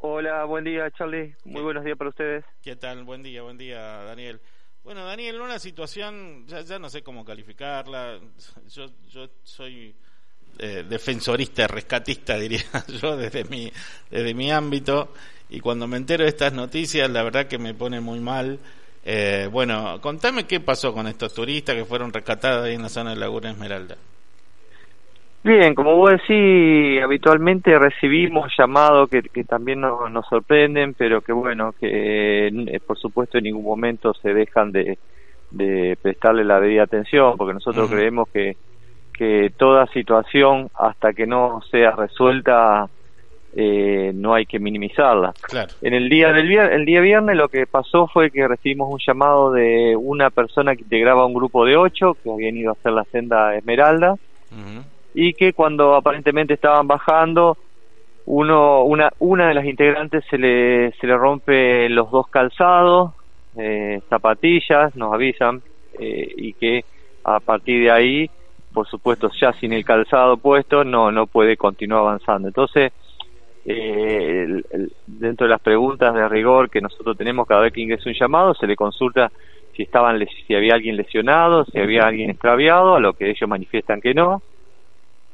Hola, buen día, Charlie. Muy buenos días para ustedes. ¿Qué tal? Buen día, buen día, Daniel. Bueno, Daniel, una situación, ya, ya no sé cómo calificarla. Yo, yo soy eh, defensorista, rescatista, diría yo, desde mi, desde mi ámbito. Y cuando me entero de estas noticias, la verdad que me pone muy mal. Eh, bueno, contame qué pasó con estos turistas que fueron rescatados ahí en la zona de Laguna Esmeralda. Bien, como vos decís, habitualmente recibimos llamados que, que también nos, nos sorprenden, pero que bueno, que eh, por supuesto en ningún momento se dejan de, de prestarle la debida atención, porque nosotros creemos que, que toda situación, hasta que no sea resuelta, eh, no hay que minimizarla. Claro. En el día del vier- el día viernes lo que pasó fue que recibimos un llamado de una persona que integraba un grupo de ocho que habían ido a hacer la senda Esmeralda Ujú. Y que cuando aparentemente estaban bajando uno una una de las integrantes se le se le rompe los dos calzados eh, zapatillas nos avisan eh, y que a partir de ahí por supuesto ya sin el calzado puesto no no puede continuar avanzando. Entonces eh, el- dentro de las preguntas de rigor que nosotros tenemos cada vez que ingresa un llamado se le consulta si estaban si había alguien lesionado si había alguien extraviado a lo que ellos manifiestan que no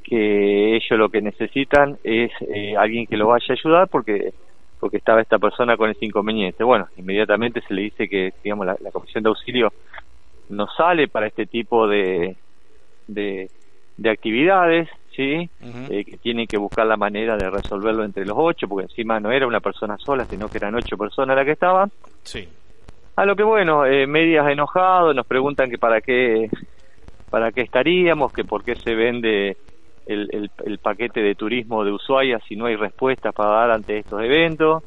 que ellos lo que necesitan es eh, alguien que lo vaya a ayudar porque porque estaba esta persona con ese inconveniente. Bueno, inmediatamente se le dice que digamos la, la comisión de auxilio no sale para este tipo de de, de actividades, sí. Eh, que tienen que buscar la manera de resolverlo entre los ocho, porque encima no era una persona sola, sino que eran ocho personas las que estaban. Sí. A lo que bueno, eh, medias enojados, nos preguntan que para qué, para qué estaríamos, que por qué se vende el, paquete de turismo de Ushuaia si no hay respuestas para dar ante estos eventos.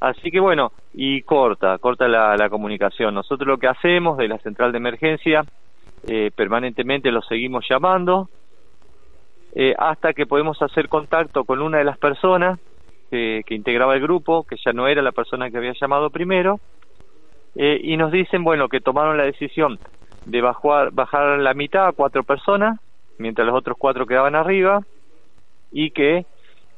Así que bueno, y corta, corta la, comunicación. Nosotros lo que hacemos de la central de emergencia, eh, permanentemente los seguimos llamando, eh, hasta que podemos hacer contacto con una de las personas que, que integraba el grupo, que ya no era la persona que había llamado primero, eh, y nos dicen, bueno, que tomaron la decisión de bajar, bajar la mitad a cuatro personas, mientras los otros cuatro quedaban arriba, y que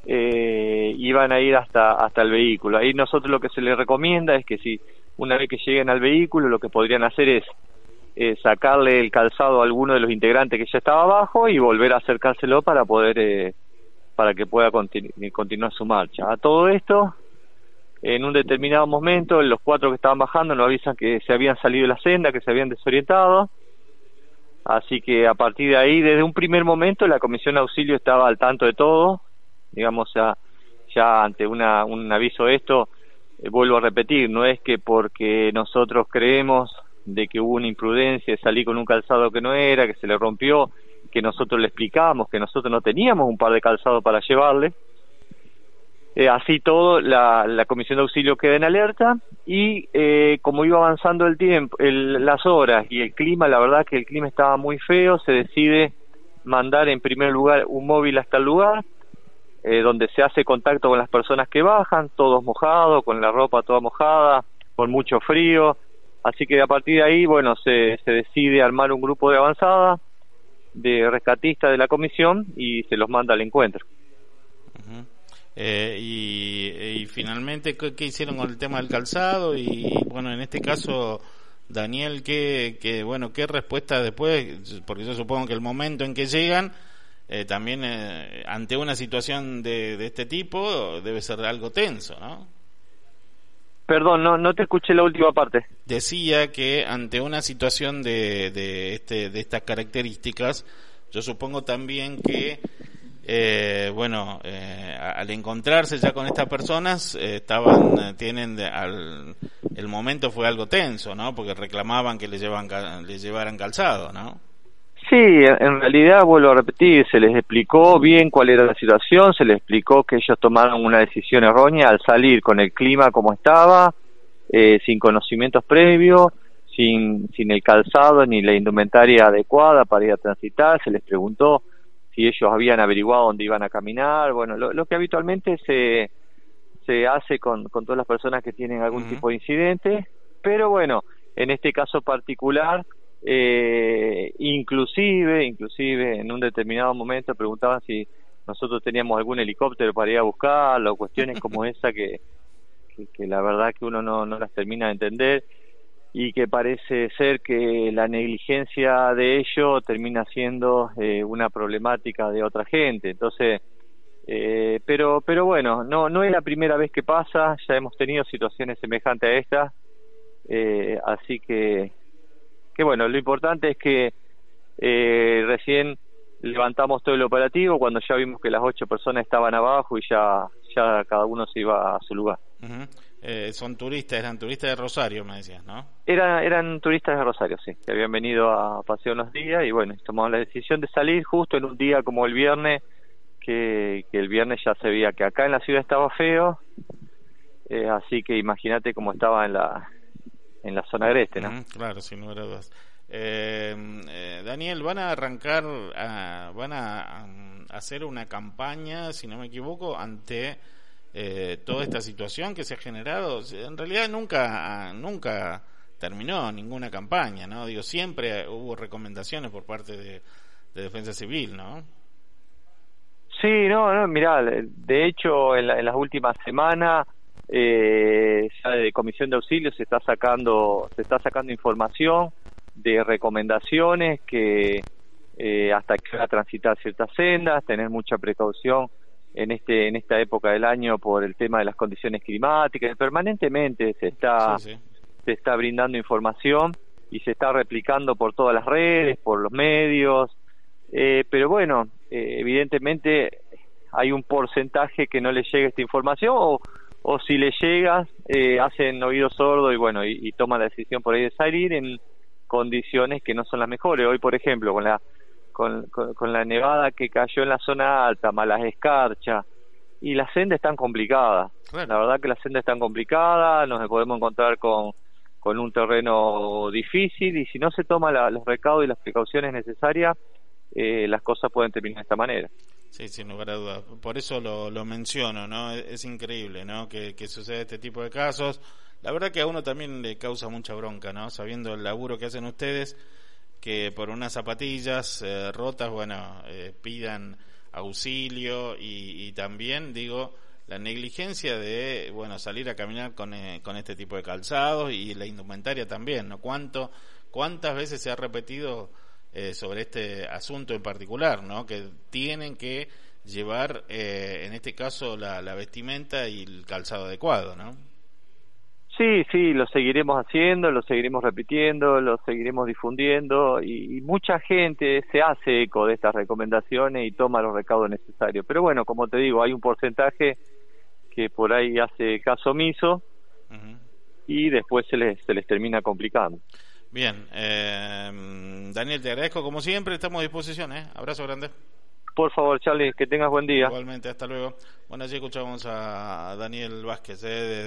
eh, iban a ir hasta, hasta el vehículo. Ahí nosotros lo que se les recomienda es que si una vez que lleguen al vehículo, lo que podrían hacer es eh, sacarle el calzado a alguno de los integrantes que ya estaba abajo y volver a acercárselo para poder eh, para que pueda continu- continuar su marcha. A todo esto, en un determinado momento, los cuatro que estaban bajando nos avisan que se habían salido de la senda, que se habían desorientado. Así que a partir de ahí, desde un primer momento, la comisión de auxilio estaba al tanto de todo. Digamos, ya, ya ante una, un aviso esto, eh, vuelvo a repetir, no es que porque nosotros creemos de que hubo una imprudencia de salir con un calzado que no era, que se le rompió, que nosotros le explicamos que nosotros no teníamos un par de calzados para llevarle. Eh, así todo, la, la comisión de auxilio queda en alerta y eh, como iba avanzando el tiempo, el- las horas y el clima, la verdad que el clima estaba muy feo, se decide mandar en primer lugar un móvil hasta el lugar, eh, donde se hace contacto con las personas que bajan, todos mojados, con la ropa toda mojada, con mucho frío, así que a partir de ahí, bueno, se, se decide armar un grupo de avanzada de rescatistas de la comisión y se los manda al encuentro. Ujú. Eh, y, y finalmente, ¿qué, qué hicieron con el tema del calzado? Y bueno, en este caso, Daniel, ¿qué, qué, bueno, ¿qué respuesta después? Porque yo supongo que el momento en que llegan, eh, también eh, ante una situación de, de este tipo, debe ser algo tenso, ¿no? Perdón, no, no te escuché la última parte. Decía que ante una situación de, de, este, de estas características, yo supongo también que eh, bueno, eh, al encontrarse ya con estas personas, eh, estaban, eh, tienen, de- al, el momento fue algo tenso, ¿no? Porque reclamaban que le, llevan, llevaran calzado, ¿no? Sí, en realidad, vuelvo a repetir, se les explicó bien cuál era la situación, se les explicó que ellos tomaron una decisión errónea al salir con el clima como estaba, eh, sin conocimientos previos, sin, sin el calzado ni la indumentaria adecuada para ir a transitar, se les preguntó si ellos habían averiguado dónde iban a caminar, bueno, lo, que habitualmente se, se hace con, con todas las personas que tienen algún tipo de incidente, pero bueno, en este caso particular, eh, inclusive, inclusive en un determinado momento preguntaban si nosotros teníamos algún helicóptero para ir a buscarlo, cuestiones como esa que, que, la verdad que uno no, no las termina de entender y que parece ser que la negligencia de ello termina siendo eh, una problemática de otra gente. Entonces, eh, pero, pero bueno, no, no es la primera vez que pasa, ya hemos tenido situaciones semejantes a esta, eh, así que que bueno, lo importante es que eh, recién levantamos todo el operativo cuando ya vimos que las ocho personas estaban abajo y ya, ya cada uno se iba a su lugar. Eh, son turistas, eran turistas de Rosario, me decías, ¿no? Era, eran turistas de Rosario, sí, que habían venido a pasear unos días y bueno, tomamos la decisión de salir justo en un día como el viernes, que, que el viernes ya se veía que acá en la ciudad estaba feo, eh, así que imagínate cómo estaba en la, en la zona agreste, ¿no? claro, sin lugar a dudas. Eh, eh, Daniel, van a arrancar, van a, hacer una campaña, si no me equivoco, ante eh, toda esta situación que se ha generado. En realidad nunca, nunca terminó ninguna campaña, ¿no? Digo, siempre hubo recomendaciones por parte de, Defensa Civil, ¿no? Sí, no, no, mirá, de hecho en, en las últimas semanas eh, ya de comisión de auxilio se está sacando se está sacando información de recomendaciones que eh, hasta que va a transitar ciertas sendas tener mucha precaución en este en esta época del año por el tema de las condiciones climáticas permanentemente se está se está brindando información y se está replicando por todas las redes por los medios eh, pero bueno eh, evidentemente hay un porcentaje que no le llega esta información o o si le llegas, eh, hacen oído sordo y bueno, y, toman la decisión por ahí de salir en condiciones que no son las mejores. Hoy, por ejemplo, con la, con, con, la nevada que cayó en la zona alta, malas escarchas, y las sendas están complicadas. La verdad que las sendas están complicadas, nos podemos encontrar con, con un terreno difícil y si no se toma los recaudos y las precauciones necesarias, eh, las cosas pueden terminar de esta manera. Sí, sin lugar a dudas. Por eso lo, lo menciono, ¿no? Es, increíble, ¿no? Que, que suceda este tipo de casos. La verdad que a uno también le causa mucha bronca, ¿no? Sabiendo el laburo que hacen ustedes, que por unas zapatillas eh, rotas, bueno, eh, pidan auxilio y, y, también, digo, la negligencia de, bueno, salir a caminar con, eh, con este tipo de calzados y la indumentaria también, ¿no? ¿Cuánto, ¿Cuántas veces se ha repetido eh, sobre este asunto en particular, ¿no? Que tienen que llevar, eh, en este caso, la, vestimenta y el calzado adecuado, ¿no? Sí, sí, lo seguiremos haciendo, lo seguiremos repitiendo, lo seguiremos difundiendo y, mucha gente se hace eco de estas recomendaciones y toma los recaudos necesarios. Pero bueno, como te digo, hay un porcentaje que por ahí hace caso omiso y después se les, se les termina complicando. Bien, eh, Daniel, te agradezco como siempre, estamos a disposición, ¿eh? Abrazo grande. Por favor, Charlie, que tengas buen día. Igualmente, hasta luego. Bueno, allí escuchamos a Daniel Vázquez, ¿eh?